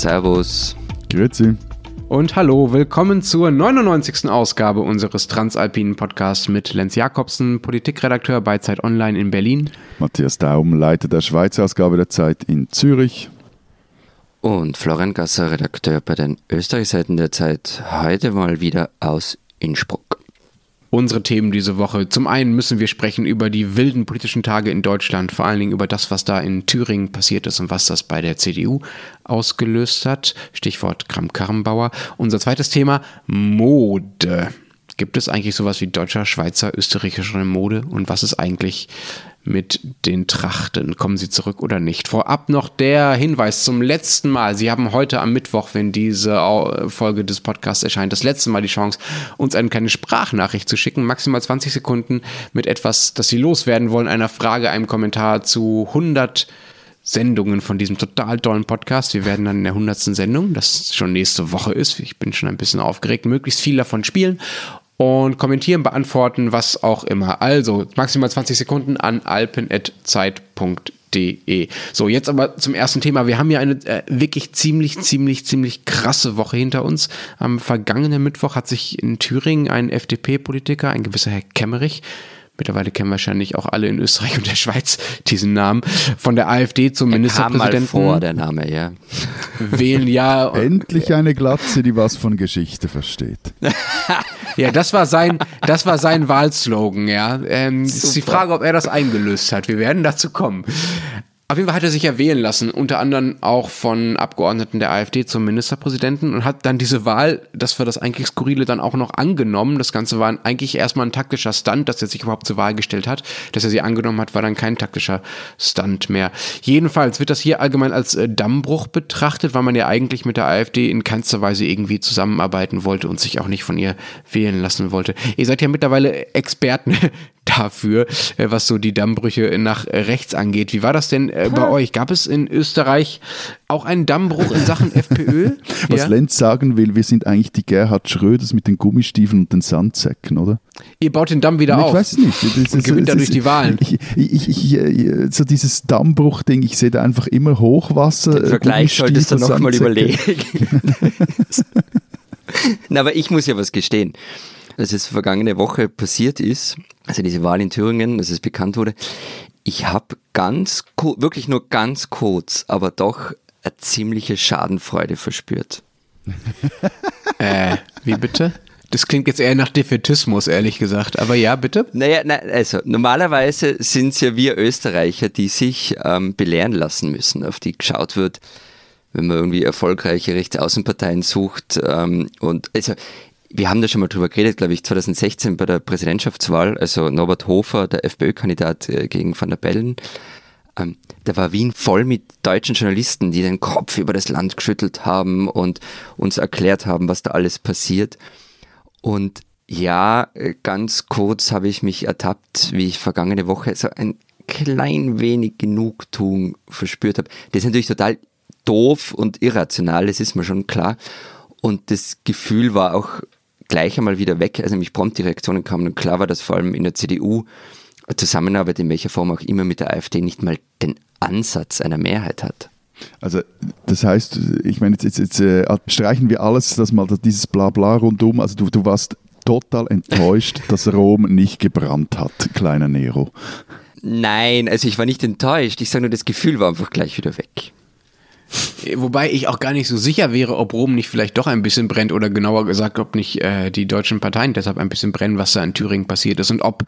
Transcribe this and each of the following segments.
Servus. Grüezi. Und hallo, willkommen zur 99. Ausgabe unseres Transalpinen Podcasts mit Lenz Jakobsen, Politikredakteur bei Zeit Online in Berlin. Matthias Daum, Leiter der Schweizer Ausgabe der Zeit in Zürich. Und Florian Gasser, Redakteur bei den Österreichseiten der Zeit, heute mal wieder aus Innsbruck unsere Themen diese Woche. Zum einen müssen wir sprechen über die wilden politischen Tage in Deutschland, vor allen Dingen über das, was da in Thüringen passiert ist und was das bei der CDU ausgelöst hat. Stichwort Kram-Karrenbauer. Unser zweites Thema, Mode. Gibt es eigentlich sowas wie deutscher, Schweizer, österreichische Mode? Und was ist eigentlich mit den Trachten? Kommen sie zurück oder nicht? Vorab noch der Hinweis zum letzten Mal. Sie haben heute am Mittwoch, wenn diese Folge des Podcasts erscheint, das letzte Mal die Chance, uns eine kleine Sprachnachricht zu schicken. Maximal 20 Sekunden mit etwas, das Sie loswerden wollen, einer Frage, einem Kommentar zu 100 Sendungen von diesem total tollen Podcast. Wir werden dann in der 100. Sendung, das schon nächste Woche ist, ich bin schon ein bisschen aufgeregt, möglichst viel davon spielen und kommentieren, beantworten, was auch immer. Also maximal 20 Sekunden an alpen.zeit.de. So, jetzt aber zum ersten Thema. Wir haben ja eine äh, wirklich ziemlich, ziemlich, ziemlich krasse Woche hinter uns. Am vergangenen Mittwoch hat sich in Thüringen ein FDP-Politiker, ein gewisser Herr Kemmerich, Mittlerweile kennen wahrscheinlich auch alle in Österreich und der Schweiz diesen Namen. Von der AfD zum er Ministerpräsidenten. Kam mal vor, der Name, ja. Wählen ja. Endlich eine Glatze, die was von Geschichte versteht. ja, das war sein, das war sein Wahlslogan, ja. Ähm, ist die Frage, ob er das eingelöst hat. Wir werden dazu kommen. Auf jeden Fall hat er sich ja wählen lassen, unter anderem auch von Abgeordneten der AfD zum Ministerpräsidenten und hat dann diese Wahl, das war das eigentlich Skurrile, dann auch noch angenommen. Das Ganze war eigentlich erstmal ein taktischer Stunt, dass er sich überhaupt zur Wahl gestellt hat. Dass er sie angenommen hat, war dann kein taktischer Stunt mehr. Jedenfalls wird das hier allgemein als äh, Dammbruch betrachtet, weil man ja eigentlich mit der AfD in keinster Weise irgendwie zusammenarbeiten wollte und sich auch nicht von ihr wählen lassen wollte. Ihr seid ja mittlerweile Experten dafür, äh, was so die Dammbrüche nach rechts angeht. Wie war das denn äh, bei euch? Gab es in Österreich auch einen Dammbruch in Sachen FPÖ? Was ja? Lenz sagen will, wir sind eigentlich die Gerhard Schröders mit den Gummistiefeln und den Sandsäcken, oder? Ihr baut den Damm wieder ich auf. Ich weiß nicht. Das, und gewinnt dadurch die Wahlen. Ich, ich, ich, so dieses Dammbruch-Ding, ich sehe da einfach immer Hochwasser. Den Vergleich solltest du nochmal überlegen. Na, aber ich muss ja was gestehen als es vergangene Woche passiert ist, also diese Wahl in Thüringen, als es bekannt wurde, ich habe ganz, wirklich nur ganz kurz, aber doch eine ziemliche Schadenfreude verspürt. äh, wie bitte? Das klingt jetzt eher nach Defetismus, ehrlich gesagt. Aber ja, bitte? Naja, na, also normalerweise sind es ja wir Österreicher, die sich ähm, belehren lassen müssen, auf die geschaut wird, wenn man irgendwie erfolgreiche Rechtsaußenparteien sucht. Ähm, und also wir haben da schon mal drüber geredet, glaube ich, 2016 bei der Präsidentschaftswahl, also Norbert Hofer, der FPÖ-Kandidat äh, gegen Van der Bellen. Ähm, da war Wien voll mit deutschen Journalisten, die den Kopf über das Land geschüttelt haben und uns erklärt haben, was da alles passiert. Und ja, ganz kurz habe ich mich ertappt, wie ich vergangene Woche so ein klein wenig Genugtuung verspürt habe. Das ist natürlich total doof und irrational, das ist mir schon klar. Und das Gefühl war auch gleich einmal wieder weg, also nämlich prompt die Reaktionen kamen und klar war, dass vor allem in der CDU Zusammenarbeit in welcher Form auch immer mit der AfD nicht mal den Ansatz einer Mehrheit hat. Also das heißt, ich meine, jetzt, jetzt, jetzt äh, streichen wir alles, das mal dieses Blabla rundum. Also du, du warst total enttäuscht, dass Rom nicht gebrannt hat, kleiner Nero. Nein, also ich war nicht enttäuscht. Ich sage nur, das Gefühl war einfach gleich wieder weg. Wobei ich auch gar nicht so sicher wäre, ob Rom nicht vielleicht doch ein bisschen brennt oder genauer gesagt, ob nicht äh, die deutschen Parteien deshalb ein bisschen brennen, was da in Thüringen passiert ist und ob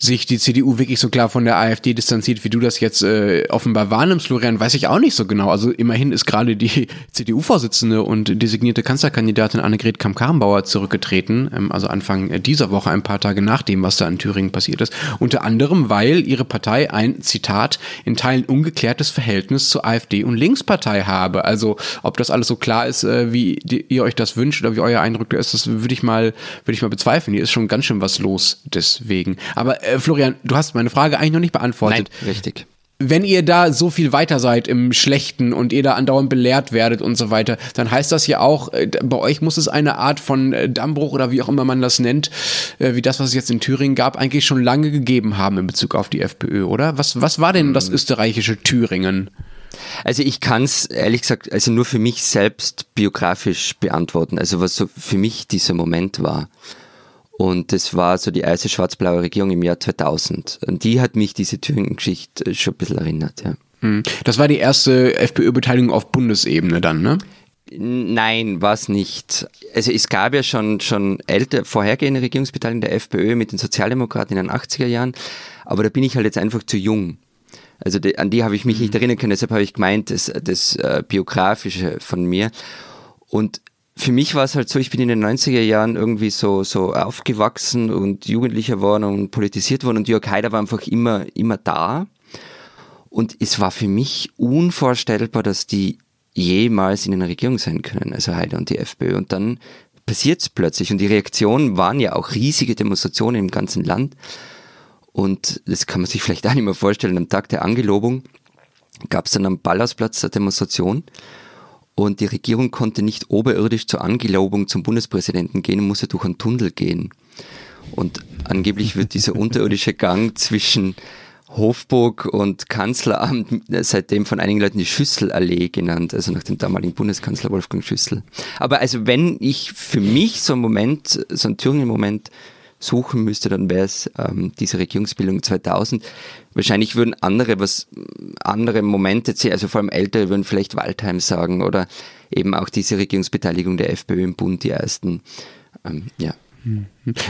sich die CDU wirklich so klar von der AfD distanziert, wie du das jetzt äh, offenbar wahrnimmst, Florian, weiß ich auch nicht so genau. Also immerhin ist gerade die CDU-Vorsitzende und designierte Kanzlerkandidatin Annegret Kamm-Karrenbauer zurückgetreten, ähm, also Anfang dieser Woche, ein paar Tage nach dem, was da in Thüringen passiert ist. Unter anderem, weil ihre Partei ein, Zitat, in Teilen ungeklärtes Verhältnis zur AfD und Linkspartei habe. Also ob das alles so klar ist, äh, wie die, ihr euch das wünscht oder wie euer Eindruck ist, das würde ich mal, würde ich mal bezweifeln. Hier ist schon ganz schön was los deswegen. Aber äh, Florian, du hast meine Frage eigentlich noch nicht beantwortet. Nein, richtig. Wenn ihr da so viel weiter seid im Schlechten und ihr da andauernd belehrt werdet und so weiter, dann heißt das ja auch, äh, bei euch muss es eine Art von äh, Dammbruch oder wie auch immer man das nennt, wie das, was es jetzt in Thüringen gab, eigentlich schon lange gegeben haben in Bezug auf die FPÖ, oder? Was, was war denn das hm. österreichische Thüringen? Also ich kann es ehrlich gesagt, also nur für mich selbst biografisch beantworten, also was so für mich dieser Moment war. Und das war so die erste schwarz-blaue Regierung im Jahr 2000. Und die hat mich diese Thüringen-Geschichte schon ein bisschen erinnert, ja. Hm. Das war die erste FPÖ-Beteiligung auf Bundesebene dann, ne? Nein, war es nicht. Also es gab ja schon, schon älter, vorhergehende Regierungsbeteiligung der FPÖ mit den Sozialdemokraten in den 80er Jahren, aber da bin ich halt jetzt einfach zu jung. Also die, an die habe ich mich nicht mhm. erinnern können, deshalb habe ich gemeint, das, das äh, Biografische von mir. Und für mich war es halt so, ich bin in den 90er Jahren irgendwie so, so aufgewachsen und Jugendlicher worden und politisiert worden und Jörg Haider war einfach immer, immer da. Und es war für mich unvorstellbar, dass die jemals in einer Regierung sein können, also Haider und die FPÖ. Und dann passiert es plötzlich. Und die Reaktionen waren ja auch riesige Demonstrationen im ganzen Land. Und das kann man sich vielleicht auch nicht mehr vorstellen. Am Tag der Angelobung gab es dann am Ballhausplatz eine Demonstration. Und die Regierung konnte nicht oberirdisch zur Angelobung zum Bundespräsidenten gehen, musste durch einen Tunnel gehen. Und angeblich wird dieser unterirdische Gang zwischen Hofburg und Kanzleramt seitdem von einigen Leuten die Schüsselallee genannt, also nach dem damaligen Bundeskanzler Wolfgang Schüssel. Aber also wenn ich für mich so einen Moment, so einen Thüringen-Moment suchen müsste, dann wäre es ähm, diese Regierungsbildung 2000. Wahrscheinlich würden andere was andere Momente sehen, also vor allem Ältere würden vielleicht Waldheim sagen oder eben auch diese Regierungsbeteiligung der FPÖ im Bund, die ersten. Ähm, ja. Hm.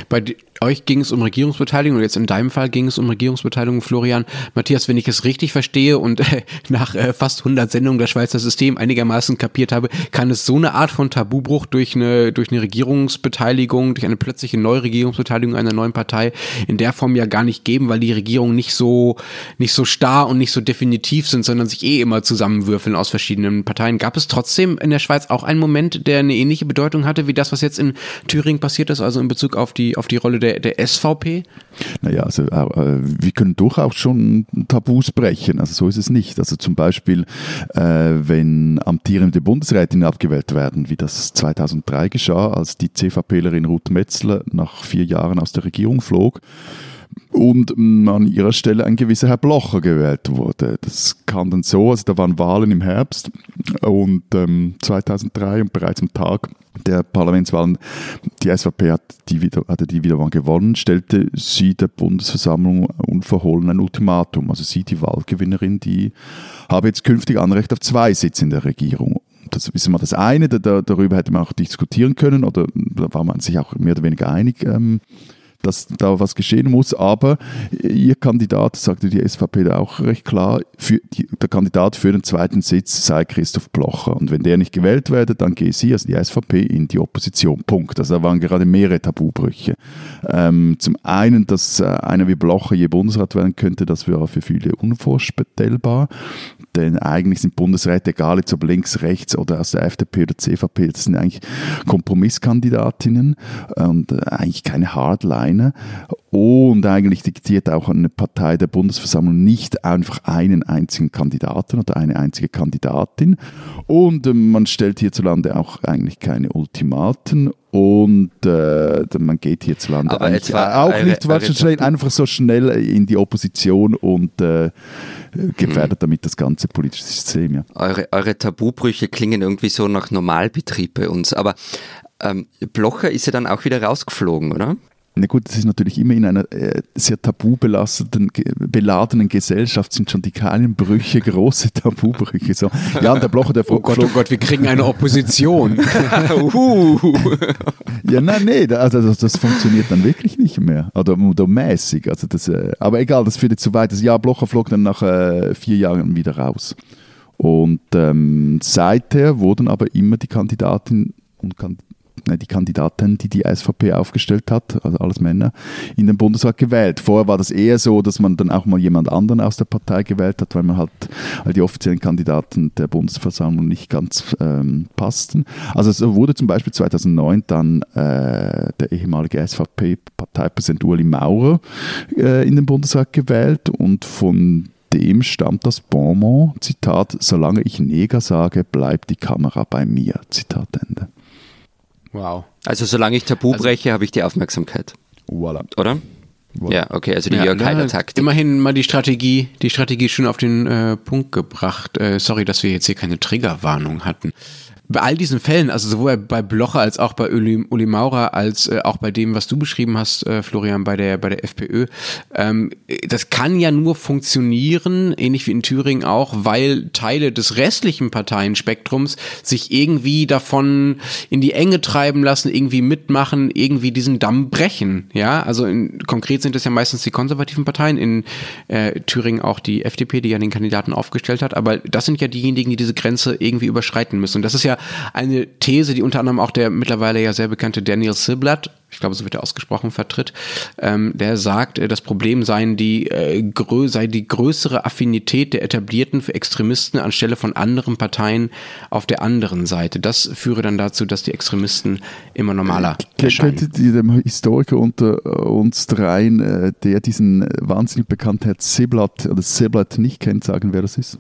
Bei euch ging es um Regierungsbeteiligung und jetzt in deinem Fall ging es um Regierungsbeteiligung, Florian. Matthias, wenn ich es richtig verstehe und äh, nach äh, fast 100 Sendungen das Schweizer System einigermaßen kapiert habe, kann es so eine Art von Tabubruch durch eine, durch eine Regierungsbeteiligung, durch eine plötzliche neue Regierungsbeteiligung einer neuen Partei in der Form ja gar nicht geben, weil die Regierungen nicht so, nicht so starr und nicht so definitiv sind, sondern sich eh immer zusammenwürfeln aus verschiedenen Parteien. Gab es trotzdem in der Schweiz auch einen Moment, der eine ähnliche Bedeutung hatte wie das, was jetzt in Thüringen passiert ist, also in Bezug auf die, auf die Rolle der, der SVP? Naja, also äh, wir können durchaus schon Tabus brechen. Also so ist es nicht. Also zum Beispiel, äh, wenn amtierende Bundesrätinnen abgewählt werden, wie das 2003 geschah, als die CVPlerin Ruth Metzler nach vier Jahren aus der Regierung flog, und an ihrer Stelle ein gewisser Herr Blocher gewählt wurde. Das kam dann so, also da waren Wahlen im Herbst und ähm, 2003 und bereits am Tag der Parlamentswahlen, die SVP hat die wieder, hatte die wieder mal gewonnen, stellte sie der Bundesversammlung unverhohlen ein Ultimatum. Also sie, die Wahlgewinnerin, die habe jetzt künftig Anrecht auf zwei Sitze in der Regierung. Das ist mal das eine, da, darüber hätte man auch diskutieren können oder da war man sich auch mehr oder weniger einig. Ähm, dass da was geschehen muss. Aber Ihr Kandidat, sagte die SVP da auch recht klar, für die, der Kandidat für den zweiten Sitz sei Christoph Blocher. Und wenn der nicht gewählt werde, dann gehe sie, also die SVP, in die Opposition. Punkt. Also da waren gerade mehrere Tabubrüche. Ähm, zum einen, dass äh, einer wie Blocher je Bundesrat werden könnte, das wäre für viele unvorstellbar denn eigentlich sind Bundesräte, egal jetzt ob links, rechts oder aus der FDP oder CVP, das sind eigentlich Kompromisskandidatinnen und äh, eigentlich keine Hardliner. Und eigentlich diktiert auch eine Partei der Bundesversammlung nicht einfach einen einzigen Kandidaten oder eine einzige Kandidatin. Und äh, man stellt hierzulande auch eigentlich keine Ultimaten und äh, man geht hierzulande Aber eigentlich auch nicht schnell, einfach so schnell in die Opposition und äh, gefährdet hm. damit das ganze politische System. Ja. Eure, eure Tabubrüche klingen irgendwie so nach Normalbetrieb bei uns. Aber ähm, Blocher ist ja dann auch wieder rausgeflogen, oder? Na gut, das ist natürlich immer in einer äh, sehr tabubelasteten, beladenen Gesellschaft sind schon die kleinen Brüche große Tabubrüche. So. Ja, und der Blocher, der Oh Gott, oh Gott, wir kriegen eine Opposition. ja, nein, nee, also das, das, funktioniert dann wirklich nicht mehr. Oder, oder mäßig. Also das, äh, aber egal, das führt jetzt zu weit. Das Jahr Blocher flog dann nach äh, vier Jahren wieder raus. Und ähm, seither wurden aber immer die Kandidatinnen und Kandidaten die Kandidaten, die die SVP aufgestellt hat, also alles Männer, in den Bundesrat gewählt. Vorher war das eher so, dass man dann auch mal jemand anderen aus der Partei gewählt hat, weil man halt, weil die offiziellen Kandidaten der Bundesversammlung nicht ganz ähm, passten. Also es wurde zum Beispiel 2009 dann äh, der ehemalige SVP-Parteipräsident Uli Maurer äh, in den Bundesrat gewählt und von dem stammt das Bonmot, Zitat, solange ich Neger sage, bleibt die Kamera bei mir, Zitat Ende. Wow. Also solange ich Tabu also, breche, habe ich die Aufmerksamkeit. Voilà. Oder? Wollen. Ja, okay, also die ja, Jörg Haider-Taktik. Immerhin mal die Strategie, die Strategie schon auf den äh, Punkt gebracht. Äh, sorry, dass wir jetzt hier keine Triggerwarnung hatten bei all diesen Fällen, also sowohl bei Blocher als auch bei Uli, Maurer, als äh, auch bei dem, was du beschrieben hast, äh, Florian, bei der, bei der FPÖ, ähm, das kann ja nur funktionieren, ähnlich wie in Thüringen auch, weil Teile des restlichen Parteienspektrums sich irgendwie davon in die Enge treiben lassen, irgendwie mitmachen, irgendwie diesen Damm brechen. Ja, also in, konkret sind es ja meistens die konservativen Parteien, in äh, Thüringen auch die FDP, die ja den Kandidaten aufgestellt hat, aber das sind ja diejenigen, die diese Grenze irgendwie überschreiten müssen. Und das ist ja eine These, die unter anderem auch der mittlerweile ja sehr bekannte Daniel Siblatt, ich glaube, so wird er ausgesprochen, vertritt, ähm, der sagt, äh, das Problem seien die, äh, sei die größere Affinität der Etablierten für Extremisten anstelle von anderen Parteien auf der anderen Seite. Das führe dann dazu, dass die Extremisten immer normaler äh, erscheinen. Könntet ihr dem Historiker unter uns dreien, äh, der diesen wahnsinnig bekannten Herrn Siblatt oder Siblatt nicht kennt, sagen, wer das ist?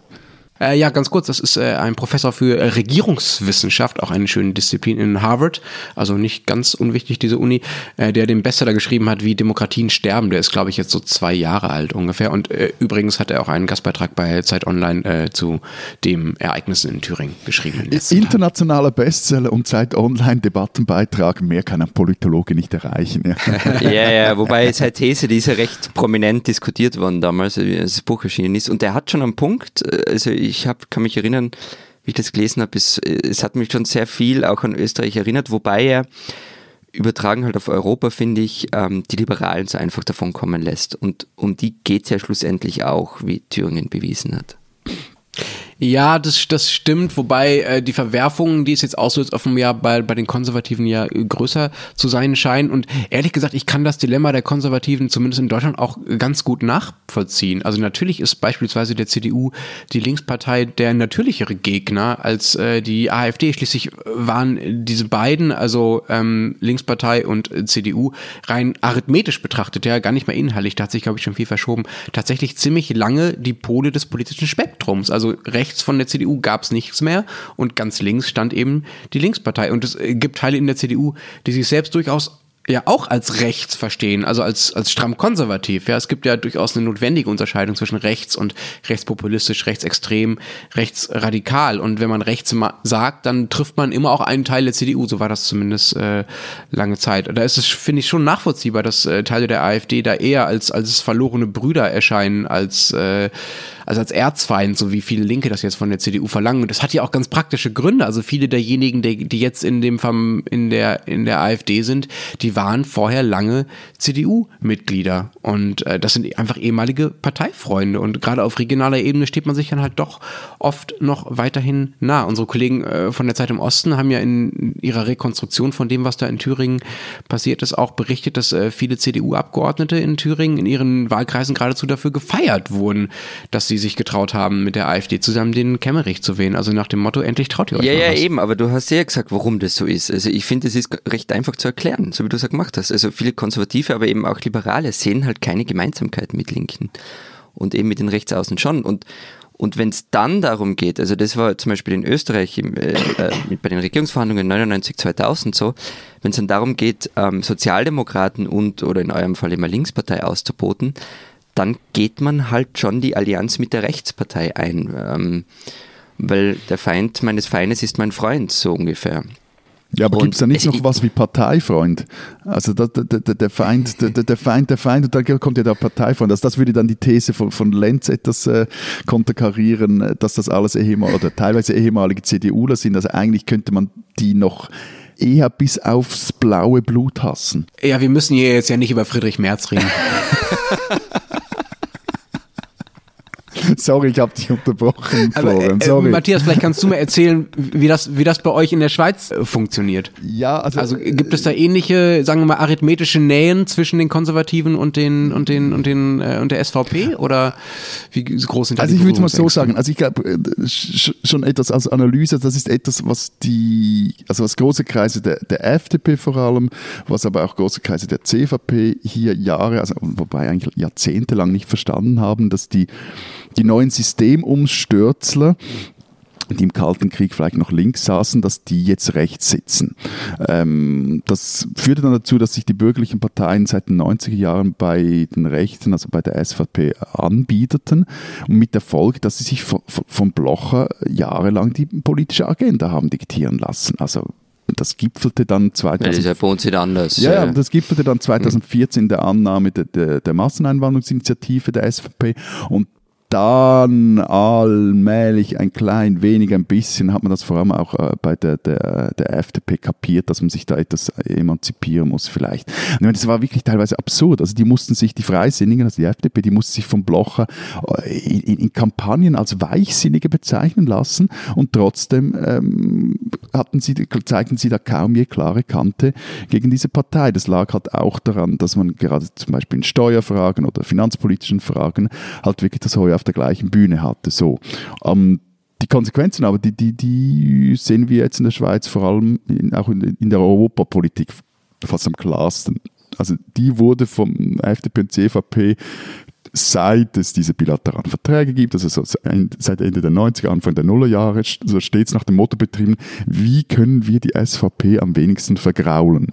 Äh, ja, ganz kurz, das ist äh, ein Professor für äh, Regierungswissenschaft, auch eine schöne Disziplin in Harvard, also nicht ganz unwichtig, diese Uni, äh, der den Bestseller geschrieben hat, wie Demokratien sterben. Der ist, glaube ich, jetzt so zwei Jahre alt ungefähr. Und äh, übrigens hat er auch einen Gastbeitrag bei Zeit Online äh, zu dem Ereignissen in Thüringen geschrieben. Internationaler Bestseller und Zeit Online Debattenbeitrag, mehr kann ein Politologe nicht erreichen. Ja, ja, ja wobei seine These, die ist ja recht prominent diskutiert worden damals, als das Buch erschienen ist. Und der hat schon einen Punkt, also ich ich hab, kann mich erinnern, wie ich das gelesen habe, es, es hat mich schon sehr viel auch an Österreich erinnert, wobei er übertragen halt auf Europa, finde ich, ähm, die Liberalen so einfach davon kommen lässt. Und um die geht es ja schlussendlich auch, wie Thüringen bewiesen hat. Ja, das, das stimmt, wobei äh, die Verwerfungen, die es jetzt auslöst, offenbar bei, bei den Konservativen ja größer zu sein scheinen. Und ehrlich gesagt, ich kann das Dilemma der Konservativen zumindest in Deutschland auch ganz gut nachvollziehen. Also natürlich ist beispielsweise der CDU die Linkspartei der natürlichere Gegner als äh, die AfD. Schließlich waren diese beiden, also ähm, Linkspartei und CDU, rein arithmetisch betrachtet, ja gar nicht mehr inhaltlich, da hat sich, glaube ich, schon viel verschoben, tatsächlich ziemlich lange die Pole des politischen Spektrums. Also recht rechts von der CDU gab es nichts mehr und ganz links stand eben die Linkspartei. Und es äh, gibt Teile in der CDU, die sich selbst durchaus ja auch als rechts verstehen, also als, als stramm konservativ. Ja, es gibt ja durchaus eine notwendige Unterscheidung zwischen rechts und rechtspopulistisch, rechtsextrem, rechtsradikal. Und wenn man rechts sagt, dann trifft man immer auch einen Teil der CDU. So war das zumindest äh, lange Zeit. Da ist es, finde ich, schon nachvollziehbar, dass äh, Teile der AfD da eher als, als verlorene Brüder erscheinen, als, äh, also als Erzfeind, so wie viele Linke das jetzt von der CDU verlangen. Und das hat ja auch ganz praktische Gründe. Also viele derjenigen, die, die jetzt in dem in der, in der AfD sind, die waren vorher lange CDU-Mitglieder. Und äh, das sind einfach ehemalige Parteifreunde. Und gerade auf regionaler Ebene steht man sich dann halt doch oft noch weiterhin nah. Unsere Kollegen äh, von der Zeit im Osten haben ja in ihrer Rekonstruktion von dem, was da in Thüringen passiert ist, auch berichtet, dass äh, viele CDU-Abgeordnete in Thüringen in ihren Wahlkreisen geradezu dafür gefeiert wurden, dass sie sich getraut haben, mit der AfD zusammen den Kemmerich zu wählen. Also nach dem Motto, endlich traut ihr euch Ja, ja, was. eben, aber du hast ja gesagt, warum das so ist. Also ich finde, es ist recht einfach zu erklären, so wie du es ja gemacht hast. Also viele Konservative, aber eben auch Liberale sehen halt keine Gemeinsamkeit mit Linken und eben mit den Rechtsaußen schon. Und, und wenn es dann darum geht, also das war zum Beispiel in Österreich im, äh, äh, bei den Regierungsverhandlungen 99, 2000 so, wenn es dann darum geht, ähm, Sozialdemokraten und oder in eurem Fall immer Linkspartei auszuboten, dann geht man halt schon die Allianz mit der Rechtspartei ein. Ähm, weil der Feind meines Feindes ist mein Freund, so ungefähr. Ja, aber gibt es da nicht noch was wie Parteifreund? Also der, der, der, Feind, der, der Feind, der Feind und dann kommt ja der Parteifreund. Also das würde dann die These von, von Lenz etwas äh, konterkarieren, dass das alles ehemalige oder teilweise ehemalige CDUler sind. Also eigentlich könnte man die noch eher bis aufs blaue Blut hassen. Ja, wir müssen hier jetzt ja nicht über Friedrich Merz reden. Sorry, ich habe dich unterbrochen. Aber, äh, Sorry. Matthias, vielleicht kannst du mir erzählen, wie das, wie das bei euch in der Schweiz äh, funktioniert. Ja, also, also gibt es da ähnliche, sagen wir mal, arithmetische Nähen zwischen den Konservativen und den und den und den äh, und der SVP oder wie groß sind da Also ich würde mal so sagen, also ich glaube äh, schon etwas als Analyse, das ist etwas, was die, also was große Kreise der, der FDP vor allem, was aber auch große Kreise der CVP hier Jahre, also wobei eigentlich jahrzehntelang nicht verstanden haben, dass die die neuen Systemumstürzler die im Kalten Krieg vielleicht noch links saßen, dass die jetzt rechts sitzen. Ähm, das führte dann dazu, dass sich die bürgerlichen Parteien seit den 90er Jahren bei den Rechten, also bei der SVP, anbieteten und mit der Folge, dass sie sich von, von Blocher jahrelang die politische Agenda haben diktieren lassen. Also das gipfelte dann 2014. Das ist ja nicht anders. Ja, ja, das gipfelte dann 2014 in der Annahme der, der, der Masseneinwanderungsinitiative der SVP und dann allmählich ein klein wenig, ein bisschen hat man das vor allem auch äh, bei der, der, der FDP kapiert, dass man sich da etwas emanzipieren muss vielleicht. Und das war wirklich teilweise absurd. Also die mussten sich, die Freisinnigen, also die FDP, die mussten sich vom Blocher äh, in, in, Kampagnen als Weichsinnige bezeichnen lassen und trotzdem ähm, hatten sie, zeigten sie da kaum je klare Kante gegen diese Partei. Das lag halt auch daran, dass man gerade zum Beispiel in Steuerfragen oder finanzpolitischen Fragen halt wirklich das Heuer auf der gleichen Bühne hatte. So. Ähm, die Konsequenzen aber, die, die, die sehen wir jetzt in der Schweiz vor allem in, auch in, in der Europapolitik fast am klarsten. Also die wurde vom FDP und CVP seit es diese bilateralen Verträge gibt, also seit Ende der 90er, Anfang der Nullerjahre, so stets nach dem Motto betrieben, wie können wir die SVP am wenigsten vergraulen?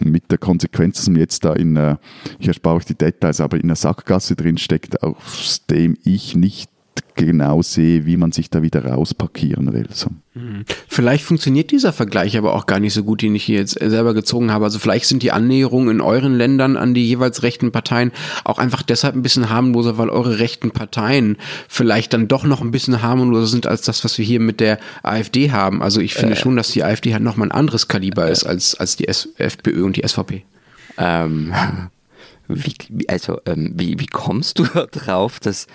Mit der Konsequenz, dass man jetzt da in, äh, ich erspare euch die Details, aber in einer Sackgasse drin steckt, aus dem ich nicht genau sehe, wie man sich da wieder rausparkieren will. So. Hm. Vielleicht funktioniert dieser Vergleich aber auch gar nicht so gut, den ich hier jetzt selber gezogen habe. Also vielleicht sind die Annäherungen in euren Ländern an die jeweils rechten Parteien auch einfach deshalb ein bisschen harmloser, weil eure rechten Parteien vielleicht dann doch noch ein bisschen harmloser sind als das, was wir hier mit der AfD haben. Also ich finde äh, schon, dass die AfD halt nochmal ein anderes Kaliber äh, ist als, als die S FPÖ und die SVP. Ähm, wie, also ähm, wie, wie kommst du darauf, dass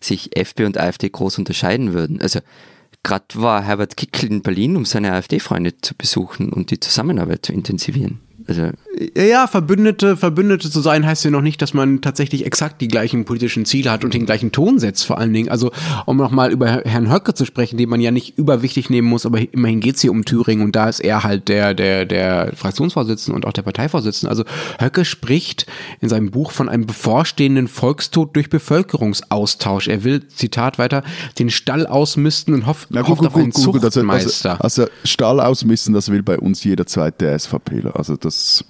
sich FPÖ und AfD groß unterscheiden würden. Also gerade war Herbert Kickl in Berlin, um seine AfD-Freunde zu besuchen und die Zusammenarbeit zu intensivieren. Also ja, Verbündete, Verbündete zu sein heißt ja noch nicht, dass man tatsächlich exakt die gleichen politischen Ziele hat und den gleichen Ton setzt, vor allen Dingen. Also, um nochmal über Herrn Höcke zu sprechen, den man ja nicht überwichtig nehmen muss, aber immerhin geht es hier um Thüringen und da ist er halt der, der, der Fraktionsvorsitzende und auch der Parteivorsitzende. Also, Höcke spricht in seinem Buch von einem bevorstehenden Volkstod durch Bevölkerungsaustausch. Er will, Zitat weiter, den Stall ausmisten und hofft, Na, hofft gut, auf einen gut, gut, also, Zuchtmeister. Also, also, Stall ausmisten, das will bei uns jeder zweite SVPler. Also, das.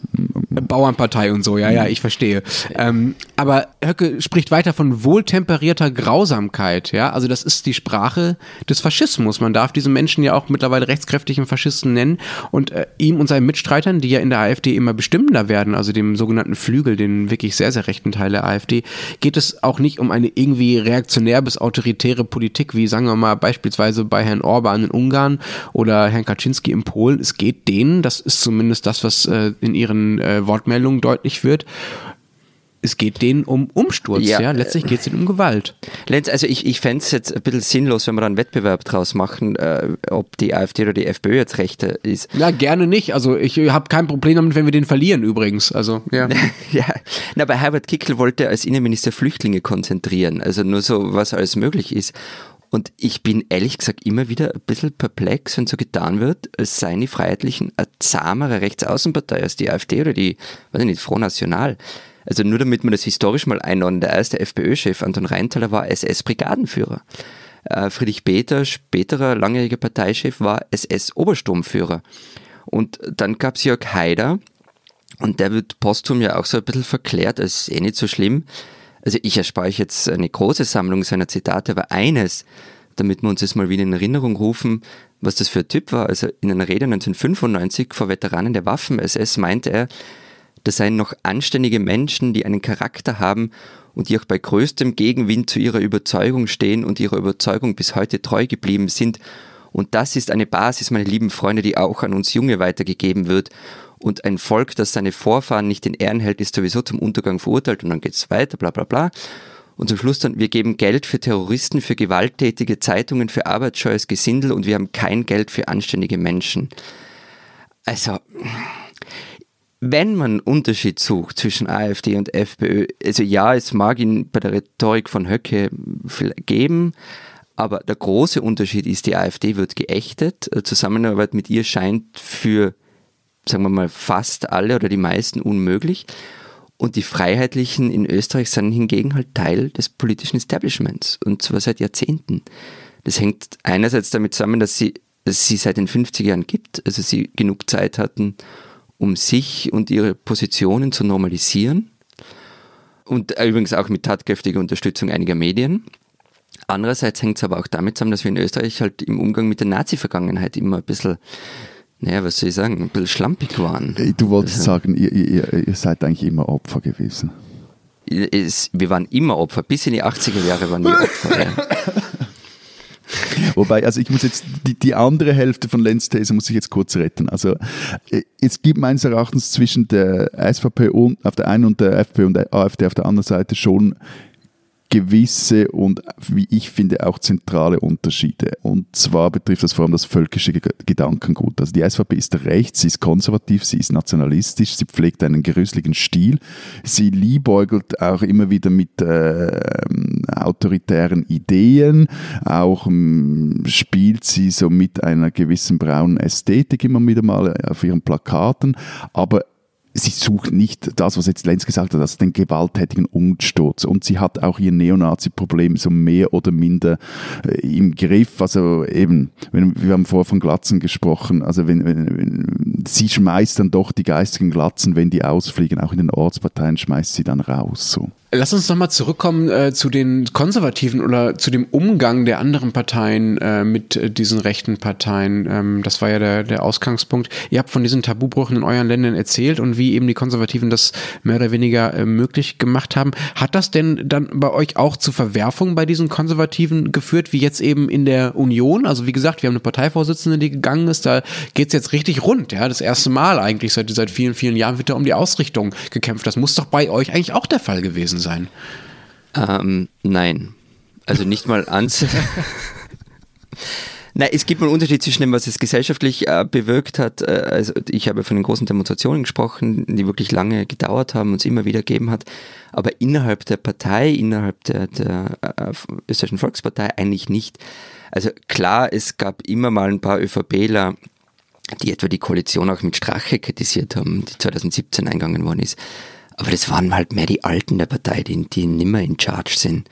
Bauernpartei und so, ja, ja, ich verstehe. Ähm, aber Höcke spricht weiter von wohltemperierter Grausamkeit, ja. Also das ist die Sprache des Faschismus. Man darf diese Menschen ja auch mittlerweile rechtskräftigen Faschisten nennen. Und äh, ihm und seinen Mitstreitern, die ja in der AfD immer bestimmender werden, also dem sogenannten Flügel, den wirklich sehr, sehr rechten Teil der AfD, geht es auch nicht um eine irgendwie reaktionär bis autoritäre Politik, wie sagen wir mal beispielsweise bei Herrn Orban in Ungarn oder Herrn Kaczynski in Polen. Es geht denen, das ist zumindest das, was äh, in ihren äh, Wortmeldungen deutlich wird. Es geht denen um Umsturz, ja. ja? Letztlich geht es ihnen um Gewalt. Lenz, also ich, ich fände es jetzt ein bisschen sinnlos, wenn wir da einen Wettbewerb draus machen, äh, ob die AfD oder die FPÖ jetzt rechter ist. Ja, gerne nicht. Also ich habe kein Problem damit, wenn wir den verlieren übrigens. Also, ja. ja. Na, bei Herbert Kickl wollte als Innenminister Flüchtlinge konzentrieren. Also nur so, was alles möglich ist. Und ich bin ehrlich gesagt immer wieder ein bisschen perplex, wenn so getan wird, als seien die Freiheitlichen eine zahmere Rechtsaußenpartei als die AfD oder die, weiß ich nicht, Front National. Also nur damit man das historisch mal einordnet, der erste FPÖ-Chef Anton Reintaler war SS-Brigadenführer. Äh, Friedrich Peter, späterer langjähriger Parteichef, war SS-Obersturmführer. Und dann gab es Jörg Haider, und der wird posthum ja auch so ein bisschen verklärt, als eh nicht so schlimm. Also ich erspare euch jetzt eine große Sammlung seiner Zitate, aber eines, damit wir uns jetzt mal wieder in Erinnerung rufen, was das für ein Typ war. Also in einer Rede 1995 vor Veteranen der Waffen-SS meinte er, das seien noch anständige Menschen, die einen Charakter haben und die auch bei größtem Gegenwind zu ihrer Überzeugung stehen und ihrer Überzeugung bis heute treu geblieben sind. Und das ist eine Basis, meine lieben Freunde, die auch an uns Junge weitergegeben wird. Und ein Volk, das seine Vorfahren nicht in Ehren hält, ist sowieso zum Untergang verurteilt und dann geht es weiter, bla bla bla. Und zum Schluss dann, wir geben Geld für Terroristen, für gewalttätige Zeitungen, für arbeitsscheues Gesindel und wir haben kein Geld für anständige Menschen. Also, wenn man einen Unterschied sucht zwischen AfD und FPÖ, also ja, es mag ihn bei der Rhetorik von Höcke geben, aber der große Unterschied ist, die AfD wird geächtet. Zusammenarbeit mit ihr scheint für sagen wir mal, fast alle oder die meisten unmöglich. Und die Freiheitlichen in Österreich sind hingegen halt Teil des politischen Establishments und zwar seit Jahrzehnten. Das hängt einerseits damit zusammen, dass sie, dass sie seit den 50er Jahren gibt, also sie genug Zeit hatten, um sich und ihre Positionen zu normalisieren. Und übrigens auch mit tatkräftiger Unterstützung einiger Medien. Andererseits hängt es aber auch damit zusammen, dass wir in Österreich halt im Umgang mit der Nazi-Vergangenheit immer ein bisschen naja, was soll ich sagen, ein bisschen schlampig waren. Du wolltest also, sagen, ihr, ihr, ihr, seid eigentlich immer Opfer gewesen. Es, wir waren immer Opfer, bis in die 80er Jahre waren wir Opfer. ja. Wobei, also ich muss jetzt die, die andere Hälfte von Lenz These muss ich jetzt kurz retten. Also äh, es gibt meines Erachtens zwischen der SVP und auf der einen und der FPÖ und der AfD auf der anderen Seite schon gewisse und, wie ich finde, auch zentrale Unterschiede. Und zwar betrifft das vor allem das völkische Gedankengut. Also die SVP ist rechts, sie ist konservativ, sie ist nationalistisch, sie pflegt einen gerüsseligen Stil, sie liebäugelt auch immer wieder mit äh, autoritären Ideen, auch ähm, spielt sie so mit einer gewissen braunen Ästhetik immer wieder mal auf ihren Plakaten, aber sie sucht nicht das, was jetzt Lenz gesagt hat, also den gewalttätigen Umsturz. Und sie hat auch ihr Neonazi-Problem so mehr oder minder äh, im Griff. Also eben, wenn, wir haben vorher von Glatzen gesprochen, also wenn, wenn, wenn, sie schmeißt dann doch die geistigen Glatzen, wenn die ausfliegen, auch in den Ortsparteien schmeißt sie dann raus. So. Lass uns nochmal zurückkommen äh, zu den Konservativen oder zu dem Umgang der anderen Parteien äh, mit äh, diesen rechten Parteien. Ähm, das war ja der, der Ausgangspunkt. Ihr habt von diesen Tabubrüchen in euren Ländern erzählt und wie eben die Konservativen das mehr oder weniger äh, möglich gemacht haben. Hat das denn dann bei euch auch zu Verwerfungen bei diesen Konservativen geführt, wie jetzt eben in der Union? Also wie gesagt, wir haben eine Parteivorsitzende, die gegangen ist. Da geht's jetzt richtig rund. Ja, Das erste Mal eigentlich seit, seit vielen, vielen Jahren wird da um die Ausrichtung gekämpft. Das muss doch bei euch eigentlich auch der Fall gewesen gewesen sein? Ähm, nein. Also nicht mal ans. Nein, es gibt einen Unterschied zwischen dem, was es gesellschaftlich äh, bewirkt hat. Äh, also ich habe von den großen Demonstrationen gesprochen, die wirklich lange gedauert haben und es immer wieder gegeben hat. Aber innerhalb der Partei, innerhalb der, der äh, österreichischen Volkspartei eigentlich nicht. Also klar, es gab immer mal ein paar ÖVPler, die etwa die Koalition auch mit Strache kritisiert haben, die 2017 eingegangen worden ist. Aber das waren halt mehr die Alten der Partei, die, die nimmer in Charge sind.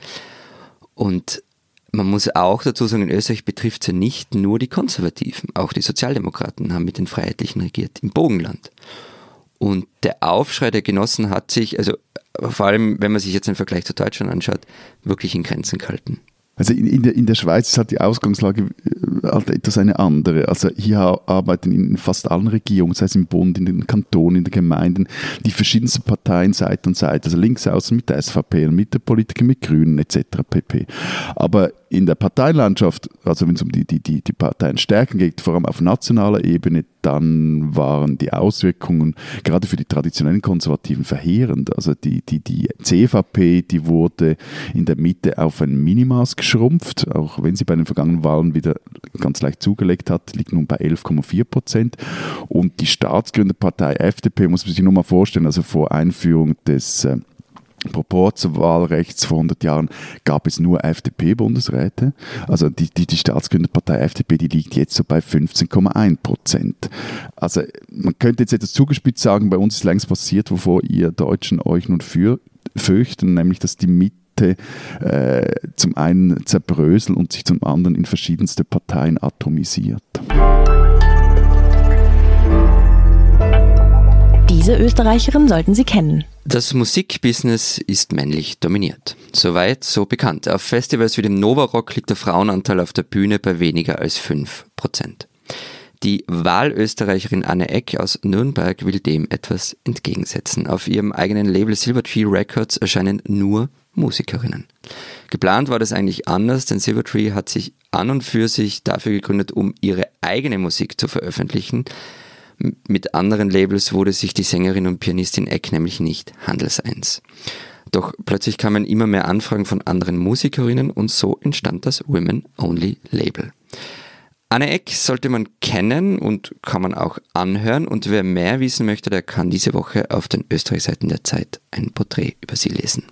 Und man muss auch dazu sagen, in Österreich betrifft es ja nicht nur die Konservativen. Auch die Sozialdemokraten haben mit den Freiheitlichen regiert im Bogenland. Und der Aufschrei der Genossen hat sich, also vor allem, wenn man sich jetzt den Vergleich zu Deutschland anschaut, wirklich in Grenzen gehalten. Also in, in, der, in der Schweiz ist halt die Ausgangslage äh, halt etwas eine andere. Also hier arbeiten in fast allen Regierungen, sei es im Bund, in den Kantonen, in den Gemeinden, die verschiedensten Parteien Seite an Seite. Also links außen mit der SVP, mit der Politiker, mit Grünen etc. pp. Aber in der Parteilandschaft, also wenn es um die, die, die, die Parteienstärken geht, vor allem auf nationaler Ebene, dann waren die Auswirkungen gerade für die traditionellen Konservativen verheerend. Also die, die, die CVP, die wurde in der Mitte auf ein Minimaß geschrumpft, auch wenn sie bei den vergangenen Wahlen wieder ganz leicht zugelegt hat, liegt nun bei 11,4 Prozent. Und die Staatsgründerpartei FDP, muss man sich nur mal vorstellen, also vor Einführung des äh, Proporzwahlrechts vor 100 Jahren gab es nur FDP-Bundesräte. Also die, die, die Staatsgründerpartei FDP, die liegt jetzt so bei 15,1 Prozent. Also man könnte jetzt etwas zugespitzt sagen, bei uns ist längst passiert, wovor ihr Deutschen euch nun für, fürchten, nämlich dass die Mitte äh, zum einen zerbröselt und sich zum anderen in verschiedenste Parteien atomisiert. Diese Österreicherin sollten Sie kennen. Das Musikbusiness ist männlich dominiert. Soweit, so bekannt. Auf Festivals wie dem Nova Rock liegt der Frauenanteil auf der Bühne bei weniger als 5%. Die Wahlösterreicherin Anne Eck aus Nürnberg will dem etwas entgegensetzen. Auf ihrem eigenen Label Silvertree Records erscheinen nur Musikerinnen. Geplant war das eigentlich anders, denn Silvertree hat sich an und für sich dafür gegründet, um ihre eigene Musik zu veröffentlichen. Mit anderen Labels wurde sich die Sängerin und Pianistin Eck nämlich nicht handelseins. Doch plötzlich kamen immer mehr Anfragen von anderen Musikerinnen und so entstand das Women Only Label. Anne Eck sollte man kennen und kann man auch anhören und wer mehr wissen möchte, der kann diese Woche auf den Österreichseiten der Zeit ein Porträt über sie lesen.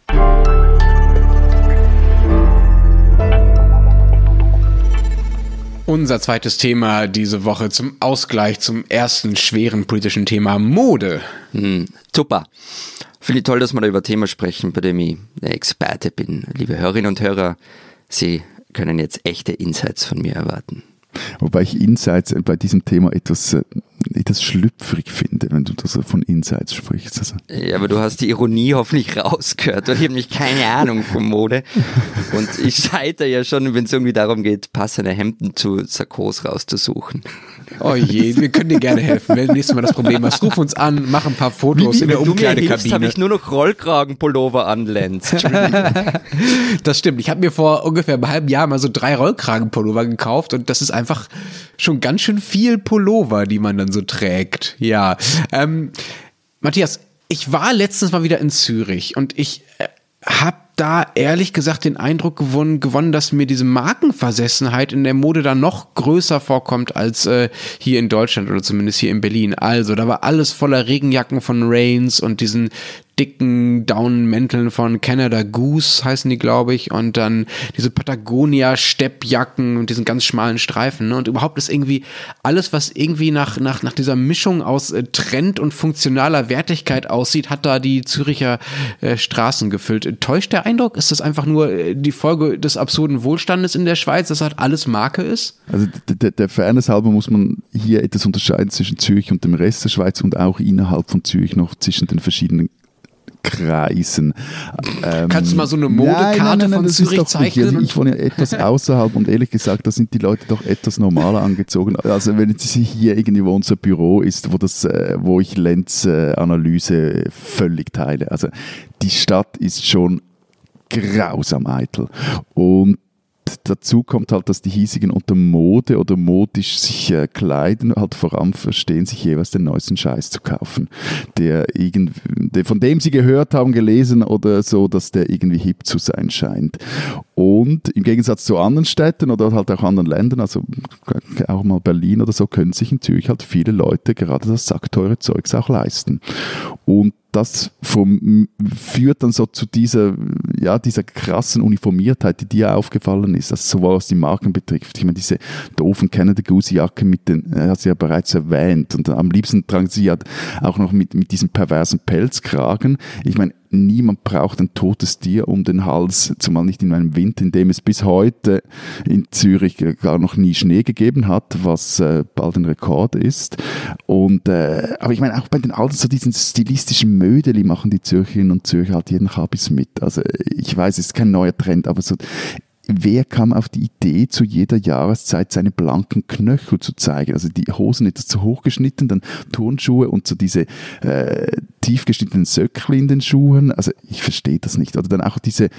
Unser zweites Thema diese Woche zum Ausgleich zum ersten schweren politischen Thema Mode. Hm, super. Finde ich toll, dass wir da über ein Thema sprechen, bei dem ich der Experte bin. Liebe Hörerinnen und Hörer, Sie können jetzt echte Insights von mir erwarten. Wobei ich Insights bei diesem Thema etwas, äh, etwas schlüpfrig finde, wenn du das von Insights sprichst. Also. Ja, aber du hast die Ironie hoffentlich rausgehört, weil ich habe nämlich keine Ahnung von Mode. Und ich scheitere ja schon, wenn es irgendwie darum geht, passende Hemden zu Sakkos rauszusuchen. Oh je, wir können dir gerne helfen. Wenn du nächstes Mal das Problem hast, ruf uns an, mach ein paar Fotos in der Umkleidekabine. habe ich nur noch Rollkragenpullover an, Lenz. das stimmt. Ich habe mir vor ungefähr einem halben Jahr mal so drei Rollkragenpullover gekauft und das ist einfach schon ganz schön viel Pullover, die man dann so trägt. Ja. Ähm, Matthias, ich war letztens mal wieder in Zürich und ich äh, habe da ehrlich gesagt den Eindruck gewonnen, gewonnen, dass mir diese Markenversessenheit in der Mode da noch größer vorkommt als äh, hier in Deutschland oder zumindest hier in Berlin. Also, da war alles voller Regenjacken von Rains und diesen dicken Downmänteln von Canada Goose heißen die, glaube ich, und dann diese Patagonia Steppjacken und diesen ganz schmalen Streifen. Ne? Und überhaupt ist irgendwie alles, was irgendwie nach, nach, nach dieser Mischung aus äh, Trend und funktionaler Wertigkeit aussieht, hat da die Züricher äh, Straßen gefüllt. Täuscht der Eindruck? Ist das einfach nur äh, die Folge des absurden Wohlstandes in der Schweiz, dass halt alles Marke ist? Also der, der Fairness halber muss man hier etwas unterscheiden zwischen Zürich und dem Rest der Schweiz und auch innerhalb von Zürich noch zwischen den verschiedenen Kreisen. Ähm, Kannst du mal so eine Modekarte nein, nein, nein, von Zürich zeichnen? Also ich wohne ja etwas außerhalb und ehrlich gesagt, da sind die Leute doch etwas normaler angezogen. Also wenn jetzt hier irgendwo unser Büro ist, wo, das, äh, wo ich Lenz äh, Analyse völlig teile. Also die Stadt ist schon grausam eitel. Und dazu kommt halt, dass die hiesigen unter Mode oder modisch sich äh, kleiden, halt vor allem verstehen, sich jeweils den neuesten Scheiß zu kaufen, der irgendwie, von dem sie gehört haben, gelesen oder so, dass der irgendwie hip zu sein scheint. Und im Gegensatz zu anderen Städten oder halt auch anderen Ländern, also auch mal Berlin oder so, können sich in Zürich halt viele Leute gerade das sackteure Zeugs auch leisten. Und das vom, führt dann so zu dieser, ja, dieser krassen Uniformiertheit, die dir aufgefallen ist, also sowohl was die Marken betrifft. Ich meine, diese doofen Canada Goose Jacken mit den, er hat sie ja bereits erwähnt und am liebsten tragen sie ja auch noch mit, mit diesem perversen Pelzkragen. Ich meine, niemand braucht ein totes Tier um den Hals, zumal nicht in einem Winter, in dem es bis heute in Zürich gar noch nie Schnee gegeben hat, was äh, bald ein Rekord ist. Und, äh, aber ich meine, auch bei den Alten, so diesen stilistischen Mödeli machen die Zürcherinnen und Zürcher halt jeden Habis mit. Also ich weiß, es ist kein neuer Trend, aber so wer kam auf die Idee, zu jeder Jahreszeit seine blanken Knöchel zu zeigen? Also die Hosen etwas zu hoch geschnitten, dann Turnschuhe und so diese äh, tief geschnittenen Söckchen in den Schuhen. Also ich verstehe das nicht. Oder dann auch diese, äh,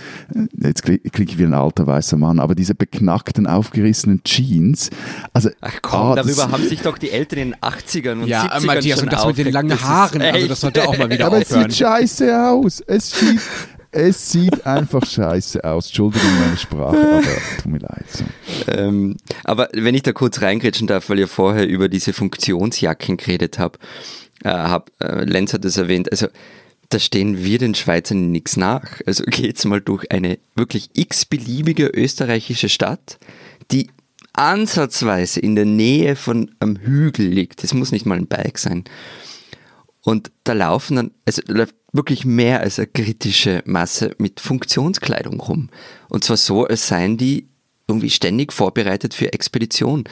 jetzt klinge ich wie ein alter weißer Mann, aber diese beknackten, aufgerissenen Jeans. Also, Ach komm, ah, darüber haben sich doch die Eltern in den 80ern und ja, 70ern Matthias, schon und das mit den langen Haaren, also das sollte auch mal wieder aber aufhören. Aber es sieht scheiße aus. Es sieht es sieht einfach scheiße aus. Entschuldigung meine Sprache, aber tut mir leid. So. Ähm, aber wenn ich da kurz reingrätschen darf, weil ihr vorher über diese Funktionsjacken geredet habt, äh, hab, äh, Lenz hat es erwähnt, also da stehen wir den Schweizern nichts nach. Also geht's mal durch eine wirklich x-beliebige österreichische Stadt, die ansatzweise in der Nähe von einem Hügel liegt. Das muss nicht mal ein Berg sein. Und da laufen dann, also läuft wirklich mehr als eine kritische Masse mit Funktionskleidung rum. Und zwar so, als seien die irgendwie ständig vorbereitet für Expedition.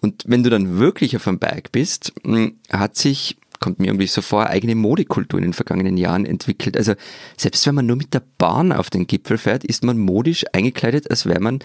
Und wenn du dann wirklich auf einem Berg bist, hm, hat sich, kommt mir irgendwie so vor, eigene Modekultur in den vergangenen Jahren entwickelt. Also selbst wenn man nur mit der Bahn auf den Gipfel fährt, ist man modisch eingekleidet, als wäre man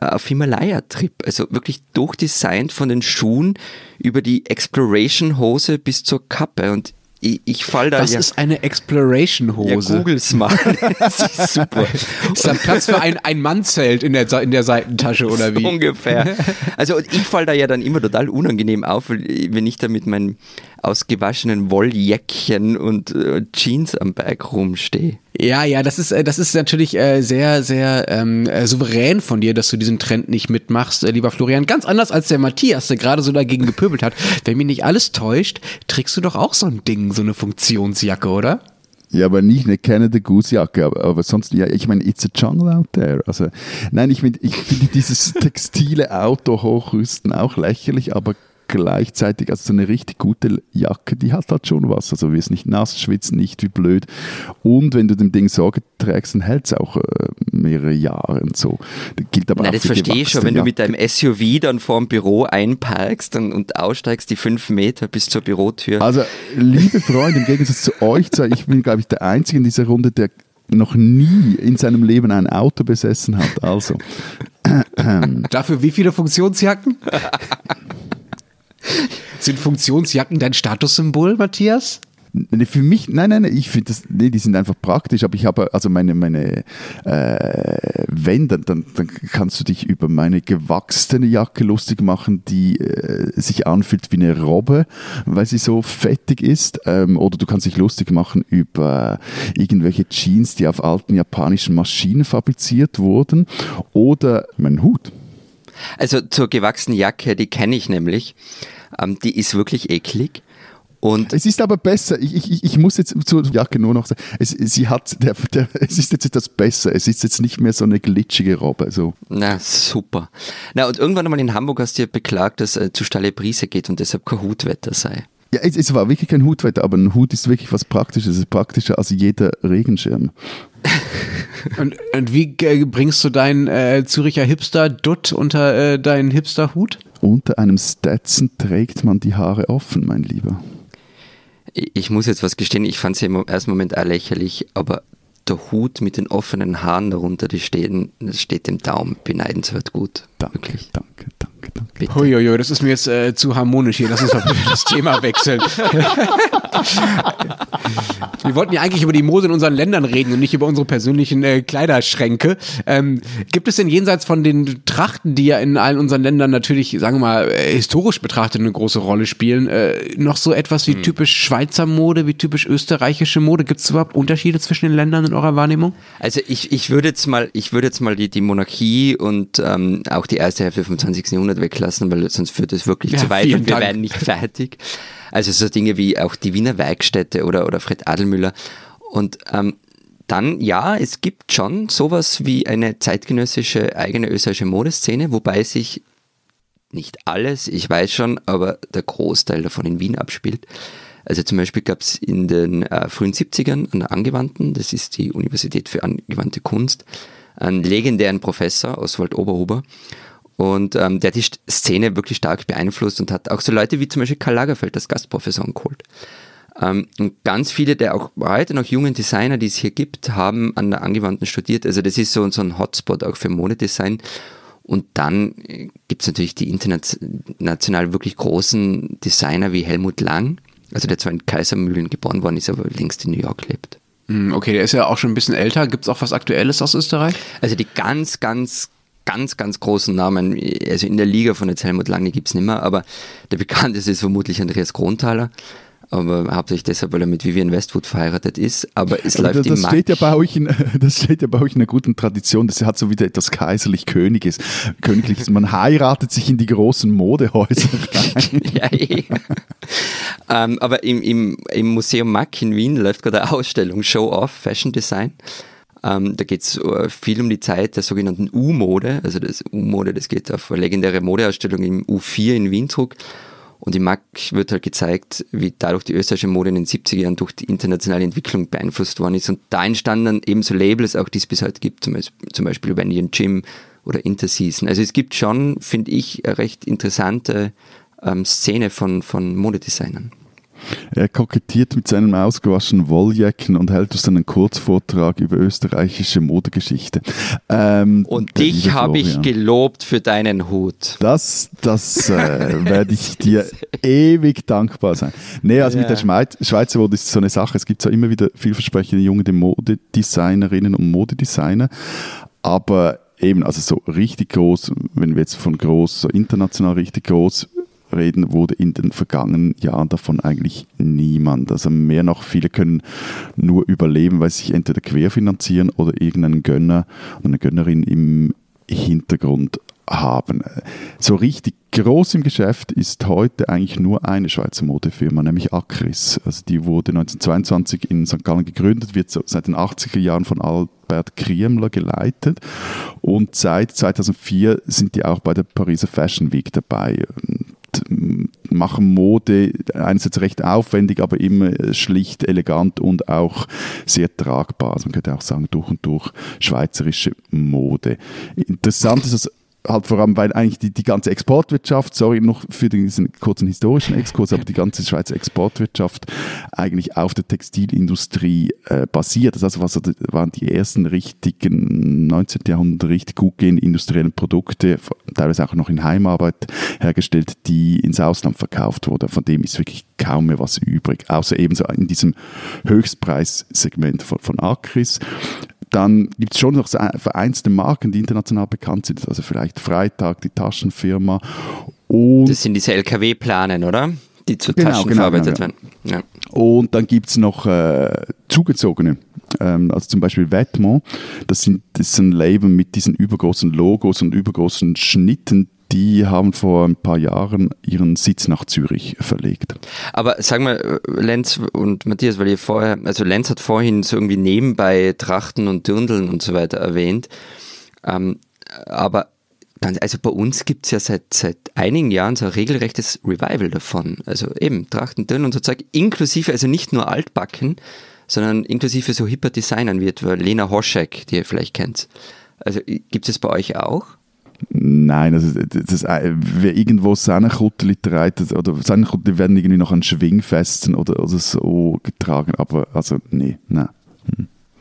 äh, auf Himalaya-Trip. Also wirklich durchdesignt von den Schuhen über die Exploration-Hose bis zur Kappe. Und ich, ich fall da Was ja. ist eine Exploration-Hose? Ja, googles mal. das ist super. Ist da Platz für ein, ein Mannzelt in der, in der Seitentasche oder wie? Ungefähr. Also ich fall da ja dann immer total unangenehm auf, wenn ich da mit meinem ausgewaschenen Wolljäckchen und äh, Jeans am Berg rumstehe. Ja, ja, das ist, äh, das ist natürlich äh, sehr, sehr ähm, äh, souverän von dir, dass du diesen Trend nicht mitmachst, äh, lieber Florian. Ganz anders als der Matthias, der gerade so dagegen gepöbelt hat. Wenn mich nicht alles täuscht, trägst du doch auch so ein Ding, so eine Funktionsjacke, oder? Ja, aber nicht eine Canada Goose Jacke, aber, aber sonst, ja, ich meine, it's a jungle out there. Also, nein, ich, mein, ich finde dieses textile Auto hochrüsten auch lächerlich, aber gleichzeitig, also so eine richtig gute Jacke, die hat halt schon was. Also wirst nicht nass, schwitzt nicht wie blöd. Und wenn du dem Ding Sorge trägst, dann hält es auch äh, mehrere Jahre und so. Das gilt aber Nein, auch das verstehe ich schon, wenn Jacke. du mit deinem SUV dann vorm Büro einparkst und, und aussteigst, die fünf Meter bis zur Bürotür. Also, liebe Freunde, im Gegensatz zu euch ich bin, glaube ich, der Einzige in dieser Runde, der noch nie in seinem Leben ein Auto besessen hat. Also. Dafür wie viele Funktionsjacken? Sind Funktionsjacken dein Statussymbol, Matthias? Für mich, nein, nein, ich finde das, nee, die sind einfach praktisch, aber ich habe, also meine, meine, äh, wenn, dann, dann, dann kannst du dich über meine gewachsene Jacke lustig machen, die äh, sich anfühlt wie eine Robbe, weil sie so fettig ist, ähm, oder du kannst dich lustig machen über irgendwelche Jeans, die auf alten japanischen Maschinen fabriziert wurden, oder meinen Hut. Also zur gewachsenen Jacke, die kenne ich nämlich. Ähm, die ist wirklich eklig. Und es ist aber besser. Ich, ich, ich muss jetzt zur Jacke nur noch sagen, es, sie hat, der, der, es ist jetzt etwas besser. Es ist jetzt nicht mehr so eine glitschige Robbe. So. Na, super. Na, und irgendwann einmal in Hamburg hast du ja beklagt, dass äh, zu steile Brise geht und deshalb kein Hutwetter sei. Ja, es, es, war wirklich kein Hutwetter, aber ein Hut ist wirklich was Praktisches. Es ist praktischer als jeder Regenschirm. Und, und, wie äh, bringst du deinen äh, Züricher Hipster-Dutt unter äh, deinen Hipster-Hut? Unter einem Stetson trägt man die Haare offen, mein Lieber ich muss jetzt was gestehen, ich fand es im ersten Moment auch lächerlich, aber der Hut mit den offenen Haaren darunter, die stehen, das steht dem Daumen beneidenswert gut. Danke, wirklich. danke, danke, danke. Huiuiui, das ist mir jetzt äh, zu harmonisch hier. Lass uns mal das Thema wechseln. Wir wollten ja eigentlich über die Mode in unseren Ländern reden und nicht über unsere persönlichen äh, Kleiderschränke. Ähm, gibt es denn jenseits von den Trachten, die ja in allen unseren Ländern natürlich, sagen wir mal, äh, historisch betrachtet eine große Rolle spielen, äh, noch so etwas wie hm. typisch Schweizer Mode, wie typisch österreichische Mode? Gibt es überhaupt Unterschiede zwischen den Ländern in eurer Wahrnehmung? Also ich, ich würde jetzt mal, ich würde jetzt mal die, die Monarchie und ähm, auch die erste Hälfte vom 20. Jahrhundert weglassen, weil sonst führt es wirklich ja, zu weit und wir Dank. werden nicht fertig. Also so Dinge wie auch die Wiener Werkstätte oder, oder Fred Adelmüller. Und ähm, dann, ja, es gibt schon sowas wie eine zeitgenössische eigene österreichische Modeszene, wobei sich nicht alles, ich weiß schon, aber der Großteil davon in Wien abspielt. Also zum Beispiel gab es in den äh, frühen 70ern an der Angewandten, das ist die Universität für angewandte Kunst, einen legendären Professor, Oswald Oberhuber, und ähm, der hat die Szene wirklich stark beeinflusst und hat auch so Leute wie zum Beispiel Karl Lagerfeld als Gastprofessor geholt. Ähm, und ganz viele der auch heute noch jungen Designer, die es hier gibt, haben an der Angewandten studiert. Also das ist so, so ein Hotspot auch für Modedesign. Und dann äh, gibt es natürlich die international wirklich großen Designer wie Helmut Lang, also der zwar in Kaisermühlen geboren worden ist, aber längst in New York lebt. Hm, okay, der ist ja auch schon ein bisschen älter. Gibt es auch was Aktuelles aus Österreich? Also die ganz, ganz, ganz, ganz großen Namen, also in der Liga von jetzt Helmut Lange gibt es nicht mehr, aber der bekannteste ist vermutlich Andreas Kronthaler. Aber hauptsächlich deshalb, weil er mit Vivian Westwood verheiratet ist. Aber es aber läuft das, das steht ja bei euch in, Das steht ja bei euch in einer guten Tradition. Das hat so wieder etwas kaiserlich-königes, königliches. Man heiratet sich in die großen Modehäuser rein. ja, eh. ähm, aber im, im, im Museum Mack in Wien läuft gerade eine Ausstellung Show Off Fashion Design. Ähm, da geht es äh, viel um die Zeit der sogenannten U-Mode. Also das U-Mode, das geht auf eine legendäre Modeausstellung im U4 in Wien zurück. Und im MAC wird halt gezeigt, wie dadurch die österreichische Mode in den 70er Jahren durch die internationale Entwicklung beeinflusst worden ist. Und da entstanden dann eben so Labels, auch die es bis heute gibt, zum Beispiel, Vanillon Gym oder Interseason. Also es gibt schon, finde ich, eine recht interessante ähm, Szene von, von Modedesignern. Er kokettiert mit seinen ausgewaschenen Wolljacken und hält uns dann einen Kurzvortrag über österreichische Modegeschichte. Ähm, und dich habe ich gelobt für deinen Hut. Das, das äh, werde ich dir ewig dankbar sein. Nee, also ja. mit der Schweizer Mode ist so eine Sache. Es gibt zwar immer wieder vielversprechende junge Modedesignerinnen und Modedesigner, aber eben, also so richtig groß, wenn wir jetzt von groß, so international richtig groß reden, wurde in den vergangenen Jahren davon eigentlich niemand. Also mehr noch, viele können nur überleben, weil sie sich entweder querfinanzieren oder irgendeinen Gönner oder eine Gönnerin im Hintergrund haben. So richtig groß im Geschäft ist heute eigentlich nur eine Schweizer Modefirma, nämlich Acris. Also die wurde 1922 in St. Gallen gegründet, wird seit den 80er Jahren von Albert Kriemler geleitet und seit 2004 sind die auch bei der Pariser Fashion Week dabei machen Mode einerseits recht aufwendig, aber immer schlicht, elegant und auch sehr tragbar. Also man könnte auch sagen, durch und durch schweizerische Mode. Interessant ist, dass halt vor allem, weil eigentlich die, die ganze Exportwirtschaft, sorry noch für diesen kurzen historischen Exkurs, aber die ganze Schweizer Exportwirtschaft eigentlich auf der Textilindustrie äh, basiert. Das also was waren die ersten richtigen 19. Jahrhundert richtig gut gehenden industriellen Produkte, teilweise auch noch in Heimarbeit hergestellt, die ins Ausland verkauft wurden. Von dem ist wirklich kaum mehr was übrig, außer eben so in diesem Höchstpreissegment von, von Acris dann gibt es schon noch vereinzelte Marken, die international bekannt sind. Also vielleicht Freitag, die Taschenfirma. Und das sind diese LKW-Planen, oder? Die zu genau, Taschen genau, verarbeitet genau, ja. werden. Ja. Und dann gibt es noch äh, zugezogene, ähm, also zum Beispiel Vetements. Das, sind, das ist ein Label mit diesen übergroßen Logos und übergroßen Schnitten, die haben vor ein paar Jahren ihren Sitz nach Zürich verlegt. Aber sag mal, Lenz und Matthias, weil ihr vorher, also Lenz hat vorhin so irgendwie nebenbei Trachten und Dirndeln und so weiter erwähnt. Ähm, aber also bei uns gibt es ja seit, seit einigen Jahren so ein regelrechtes Revival davon. Also eben Trachten, Dirndl und so Zeug, inklusive, also nicht nur Altbacken, sondern inklusive so hipper Designern wie etwa Lena Hoschek, die ihr vielleicht kennt. Also gibt es bei euch auch? Nein, also das, das, äh, wer irgendwo Sennenkutteli trägt, oder Sennenkutteli werden irgendwie noch an Schwingfesten oder, oder so getragen, aber also nee, nein.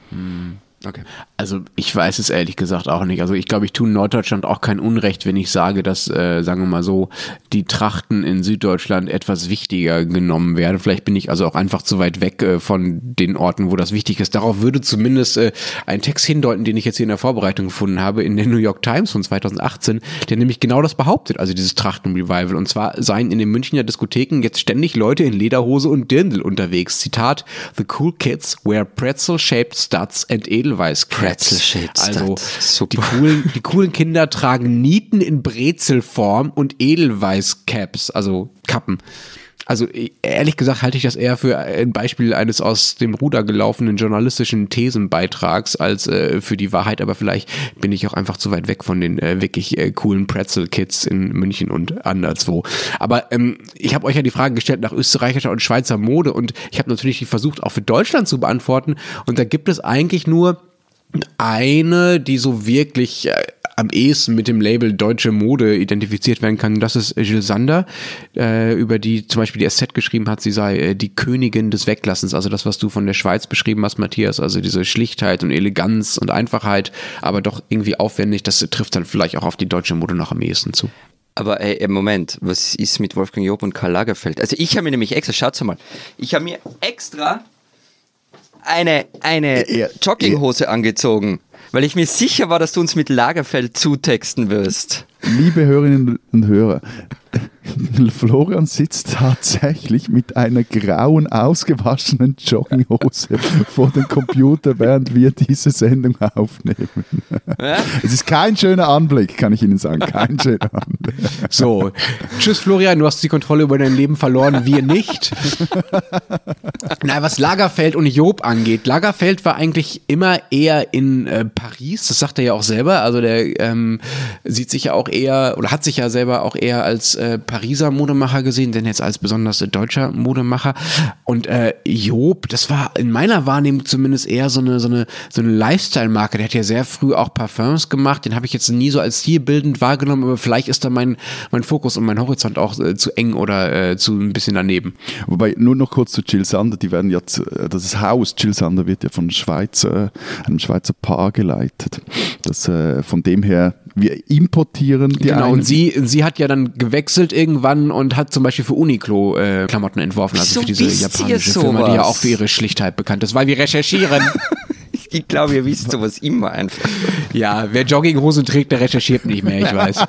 Hm. Okay. Also ich weiß es ehrlich gesagt auch nicht. Also ich glaube, ich tue Norddeutschland auch kein Unrecht, wenn ich sage, dass, äh, sagen wir mal so, die Trachten in Süddeutschland etwas wichtiger genommen werden. Vielleicht bin ich also auch einfach zu weit weg äh, von den Orten, wo das wichtig ist. Darauf würde zumindest äh, ein Text hindeuten, den ich jetzt hier in der Vorbereitung gefunden habe, in der New York Times von 2018, der nämlich genau das behauptet, also dieses Trachten-Revival. Und zwar seien in den Münchner Diskotheken jetzt ständig Leute in Lederhose und Dirndl unterwegs. Zitat, The cool kids wear pretzel-shaped studs and edel Edelweiß Pretzel Also die coolen, die coolen Kinder tragen Nieten in Brezelform und Edelweiß Caps, also Kappen. Also ehrlich gesagt halte ich das eher für ein Beispiel eines aus dem Ruder gelaufenen journalistischen Thesenbeitrags als äh, für die Wahrheit, aber vielleicht bin ich auch einfach zu weit weg von den äh, wirklich äh, coolen Pretzel-Kids in München und anderswo. Aber ähm, ich habe euch ja die Frage gestellt nach österreichischer und Schweizer Mode. Und ich habe natürlich versucht auch für Deutschland zu beantworten. Und da gibt es eigentlich nur eine, die so wirklich äh, am ehesten mit dem Label deutsche Mode identifiziert werden kann. Das ist Jill Sander, äh, über die zum Beispiel die SZ geschrieben hat, sie sei äh, die Königin des Weglassens. Also das, was du von der Schweiz beschrieben hast, Matthias. Also diese Schlichtheit und Eleganz und Einfachheit, aber doch irgendwie aufwendig. Das trifft dann vielleicht auch auf die deutsche Mode noch am ehesten zu. Aber ey, Moment, was ist mit Wolfgang Job und Karl Lagerfeld? Also ich habe mir nämlich extra, schaut mal, ich habe mir extra eine, eine Jogginghose angezogen, weil ich mir sicher war, dass du uns mit Lagerfeld zutexten wirst. Liebe Hörerinnen und Hörer, Florian sitzt tatsächlich mit einer grauen, ausgewaschenen Jogginghose vor dem Computer, während wir diese Sendung aufnehmen. Ja? Es ist kein schöner Anblick, kann ich Ihnen sagen. Kein schöner Anblick. So, tschüss Florian, du hast die Kontrolle über dein Leben verloren, wir nicht. Na, was Lagerfeld und Job angeht, Lagerfeld war eigentlich immer eher in äh, Paris, das sagt er ja auch selber. Also der ähm, sieht sich ja auch eher, oder hat sich ja selber auch eher als äh, Pariser Modemacher gesehen, denn jetzt als besonders deutscher Modemacher. Und äh, Job, das war in meiner Wahrnehmung zumindest eher so eine, so eine, so eine Lifestyle-Marke. Der hat ja sehr früh auch Parfums gemacht. Den habe ich jetzt nie so als stilbildend wahrgenommen, aber vielleicht ist da mein, mein Fokus und mein Horizont auch äh, zu eng oder äh, zu ein bisschen daneben. Wobei, nur noch kurz zu Jill Sander, die werden jetzt, äh, das Haus Jill Sander wird ja von Schweizer, einem Schweizer Paar geleitet. Das, äh, von dem her wir importieren die Genau, einen. und sie, sie hat ja dann gewechselt irgendwann und hat zum Beispiel für Uniqlo äh, Klamotten entworfen, also für diese japanische Firma, die ja auch für ihre Schlichtheit bekannt ist, weil wir recherchieren. ich glaube, ihr wisst sowas immer einfach. Ja, wer Jogginghosen trägt, der recherchiert nicht mehr, ich weiß.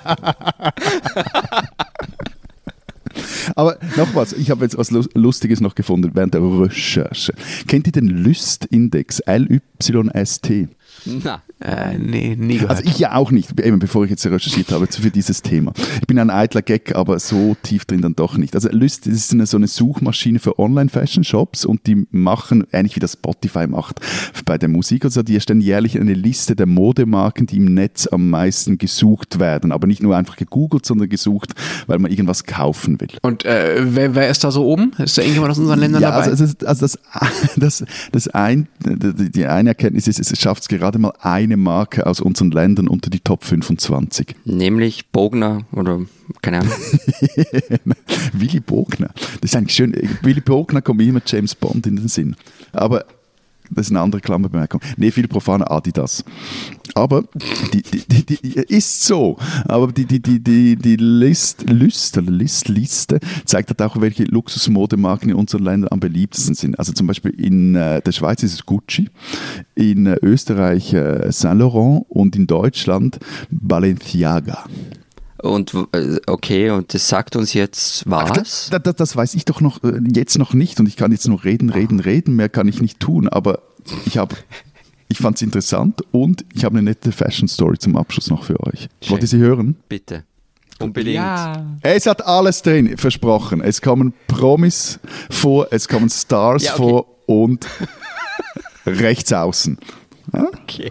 Aber noch was, ich habe jetzt was Lustiges noch gefunden während der Recherche. Kennt ihr den Lüst-Index, LYST? Na. Äh, nee, nie gehört. Also ich ja auch nicht, eben bevor ich jetzt recherchiert habe für dieses Thema. Ich bin ein eitler Gag, aber so tief drin dann doch nicht. Also Lyst ist eine, so eine Suchmaschine für Online-Fashion-Shops und die machen, ähnlich wie das Spotify macht bei der Musik, also die erstellen jährlich eine Liste der Modemarken, die im Netz am meisten gesucht werden. Aber nicht nur einfach gegoogelt, sondern gesucht, weil man irgendwas kaufen will. Und äh, wer, wer ist da so oben? Ist da irgendjemand aus unseren Ländern ja, dabei? Also, also, also das, das, das ein, die die eine Erkenntnis ist, es schafft es gerade mal eine Marke aus unseren Ländern unter die Top 25. Nämlich Bogner oder keine Ahnung. Willy Bogner. Das ist eigentlich schön. Willy Bogner kommt mir immer James Bond in den Sinn. Aber das ist eine andere Klammerbemerkung. Nee, viel profaner Adidas. Aber die, die, die, die, ist so. Aber die, die, die, die, die List, List, List, Liste zeigt halt auch, welche Luxusmodemarken in unseren Ländern am beliebtesten sind. Also zum Beispiel in äh, der Schweiz ist es Gucci, in äh, Österreich äh, Saint Laurent und in Deutschland Balenciaga. Und äh, okay, und das sagt uns jetzt was? Das, das, das weiß ich doch noch äh, jetzt noch nicht und ich kann jetzt nur reden, reden, reden, mehr kann ich nicht tun, aber ich habe ich fand es interessant und ich habe eine nette Fashion Story zum Abschluss noch für euch. Schön. Wollt ihr sie hören? Bitte. Unbedingt. ja. Es hat alles drin, versprochen. Es kommen Promis vor, es kommen Stars Ja, okay. vor und rechts außen. Okay.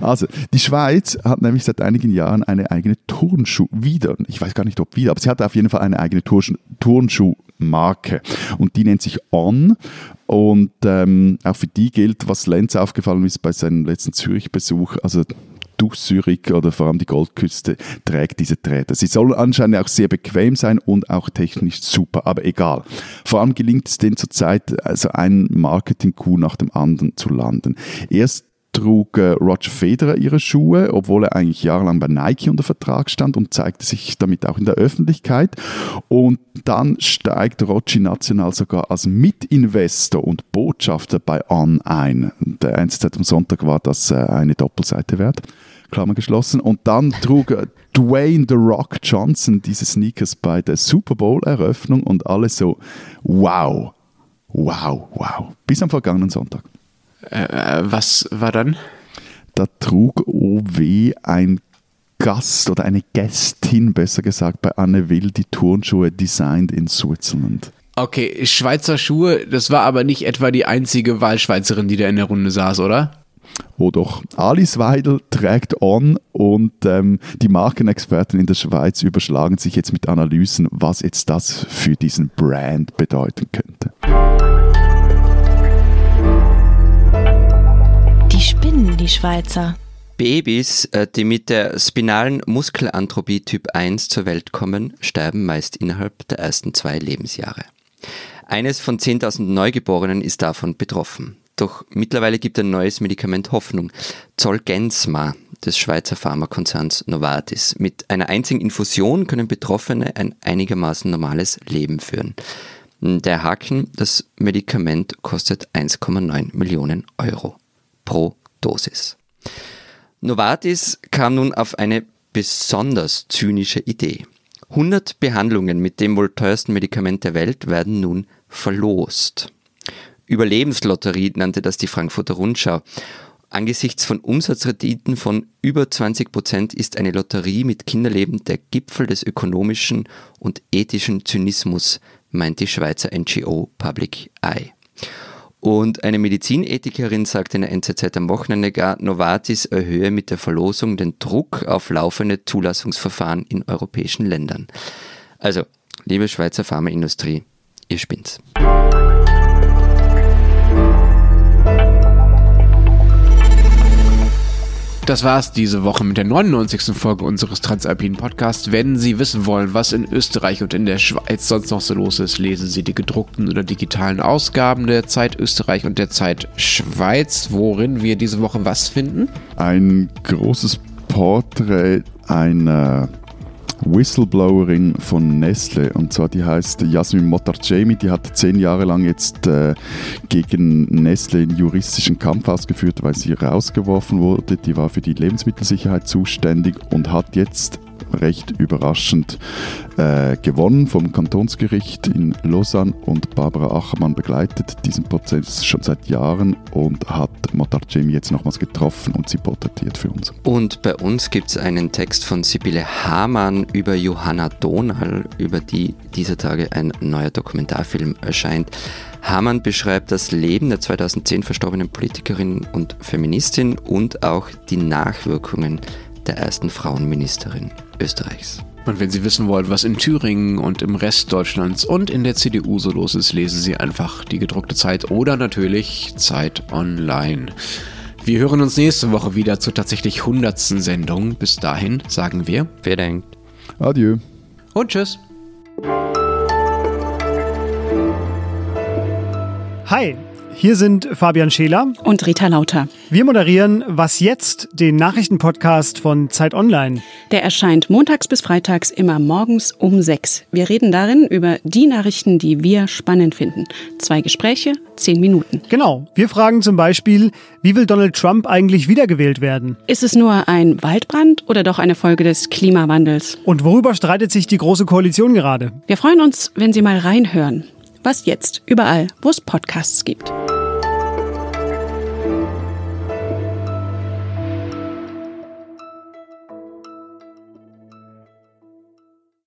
Also, die Schweiz hat nämlich seit einigen Jahren eine eigene Turnschuh, wieder, ich weiß gar nicht, ob wieder, aber sie hat auf jeden Fall eine eigene Turnschuh, Turnschuhmarke und die nennt sich On und ähm, auch für die gilt, was Lenz aufgefallen ist bei seinem letzten Zürich-Besuch, also durch Zürich oder vor allem die Goldküste trägt diese Träder. Sie sollen anscheinend auch sehr bequem sein und auch technisch super, aber egal. Vor allem gelingt es denen zurzeit, also einen Marketing-Coup nach dem anderen zu landen. Erst trug äh, Roger Federer ihre Schuhe, obwohl er eigentlich jahrelang bei Nike unter Vertrag stand und zeigte sich damit auch in der Öffentlichkeit. Und dann steigt Roger national sogar als Mitinvestor und Botschafter bei On ein. Der NZZ am Sonntag war das äh, eine Doppelseite wert. Klammer geschlossen. Und dann trug äh, Dwayne The Rock Johnson diese Sneakers bei der Super Bowl Eröffnung und alle so, wow, wow, wow. Bis am vergangenen Sonntag. Äh, was war dann? Da trug OW ein Gast oder eine Gästin, besser gesagt, bei Anne Will die Turnschuhe designed in Switzerland. Okay, Schweizer Schuhe, das war aber nicht etwa die einzige Wahlschweizerin, die da in der Runde saß, oder? Oh doch, Alice Weidel trägt On und ähm, die Markenexperten in der Schweiz überschlagen sich jetzt mit Analysen, was jetzt das für diesen Brand bedeuten könnte. Die Schweizer. Babys, äh, die mit der spinalen Muskelantrophie Typ 1 zur Welt kommen, sterben meist innerhalb der ersten zwei Lebensjahre. Eines von 10.000 Neugeborenen ist davon betroffen. Doch mittlerweile gibt ein neues Medikament Hoffnung. Zolgensma des Schweizer Pharmakonzerns Novartis. Mit einer einzigen Infusion können Betroffene ein einigermaßen normales Leben führen. Der Haken, das Medikament kostet 1,9 Millionen Euro pro Dosis. Novartis kam nun auf eine besonders zynische Idee. 100 Behandlungen mit dem wohl teuersten Medikament der Welt werden nun verlost. Überlebenslotterie nannte das die Frankfurter Rundschau. Angesichts von Umsatzrenditen von über 20 Prozent ist eine Lotterie mit Kinderleben der Gipfel des ökonomischen und ethischen Zynismus, meint die Schweizer NGO Public Eye. Und eine Medizinethikerin sagte in der NZZ am Wochenende gar, Novartis erhöhe mit der Verlosung den Druck auf laufende Zulassungsverfahren in europäischen Ländern. Also, liebe Schweizer Pharmaindustrie, ihr spinnt's. Das war's diese Woche mit der 99. Folge unseres Transalpinen Podcasts. Wenn Sie wissen wollen, was in Österreich und in der Schweiz sonst noch so los ist, lesen Sie die gedruckten oder digitalen Ausgaben der Zeit Österreich und der Zeit Schweiz, worin wir diese Woche was finden. Ein großes Porträt einer Whistleblowerin von Nestle und zwar die heißt Jasmin Motarcemi, die hat zehn Jahre lang jetzt äh, gegen Nestle einen juristischen Kampf ausgeführt, weil sie rausgeworfen wurde. Die war für die Lebensmittelsicherheit zuständig und hat jetzt recht überraschend äh, gewonnen vom Kantonsgericht in Lausanne und Barbara Achermann begleitet diesen Prozess schon seit Jahren und hat Motarcemi jetzt nochmals getroffen und sie porträtiert für uns. Und bei uns gibt es einen Text von Sibylle Hamann über Johanna Donal, über die dieser Tage ein neuer Dokumentarfilm erscheint. Hamann beschreibt das Leben der 2010 verstorbenen Politikerin und Feministin und auch die Nachwirkungen der ersten Frauenministerin Österreichs. Und wenn Sie wissen wollen, was in Thüringen und im Rest Deutschlands und in der CDU so los ist, lesen Sie einfach die gedruckte Zeit oder natürlich Zeit Online. Wir hören uns nächste Woche wieder zur tatsächlich 100. Sendung. Bis dahin sagen wir. Wer denkt? Adieu. Und tschüss. Hi, hier sind Fabian Scheler und Rita Lauter. Wir moderieren Was jetzt, den Nachrichtenpodcast von Zeit Online. Der erscheint montags bis freitags immer morgens um sechs. Wir reden darin über die Nachrichten, die wir spannend finden. Zwei Gespräche, zehn Minuten. Genau. Wir fragen zum Beispiel, wie will Donald Trump eigentlich wiedergewählt werden? Ist es nur ein Waldbrand oder doch eine Folge des Klimawandels? Und worüber streitet sich die Große Koalition gerade? Wir freuen uns, wenn Sie mal reinhören. Was jetzt? Überall, wo es Podcasts gibt.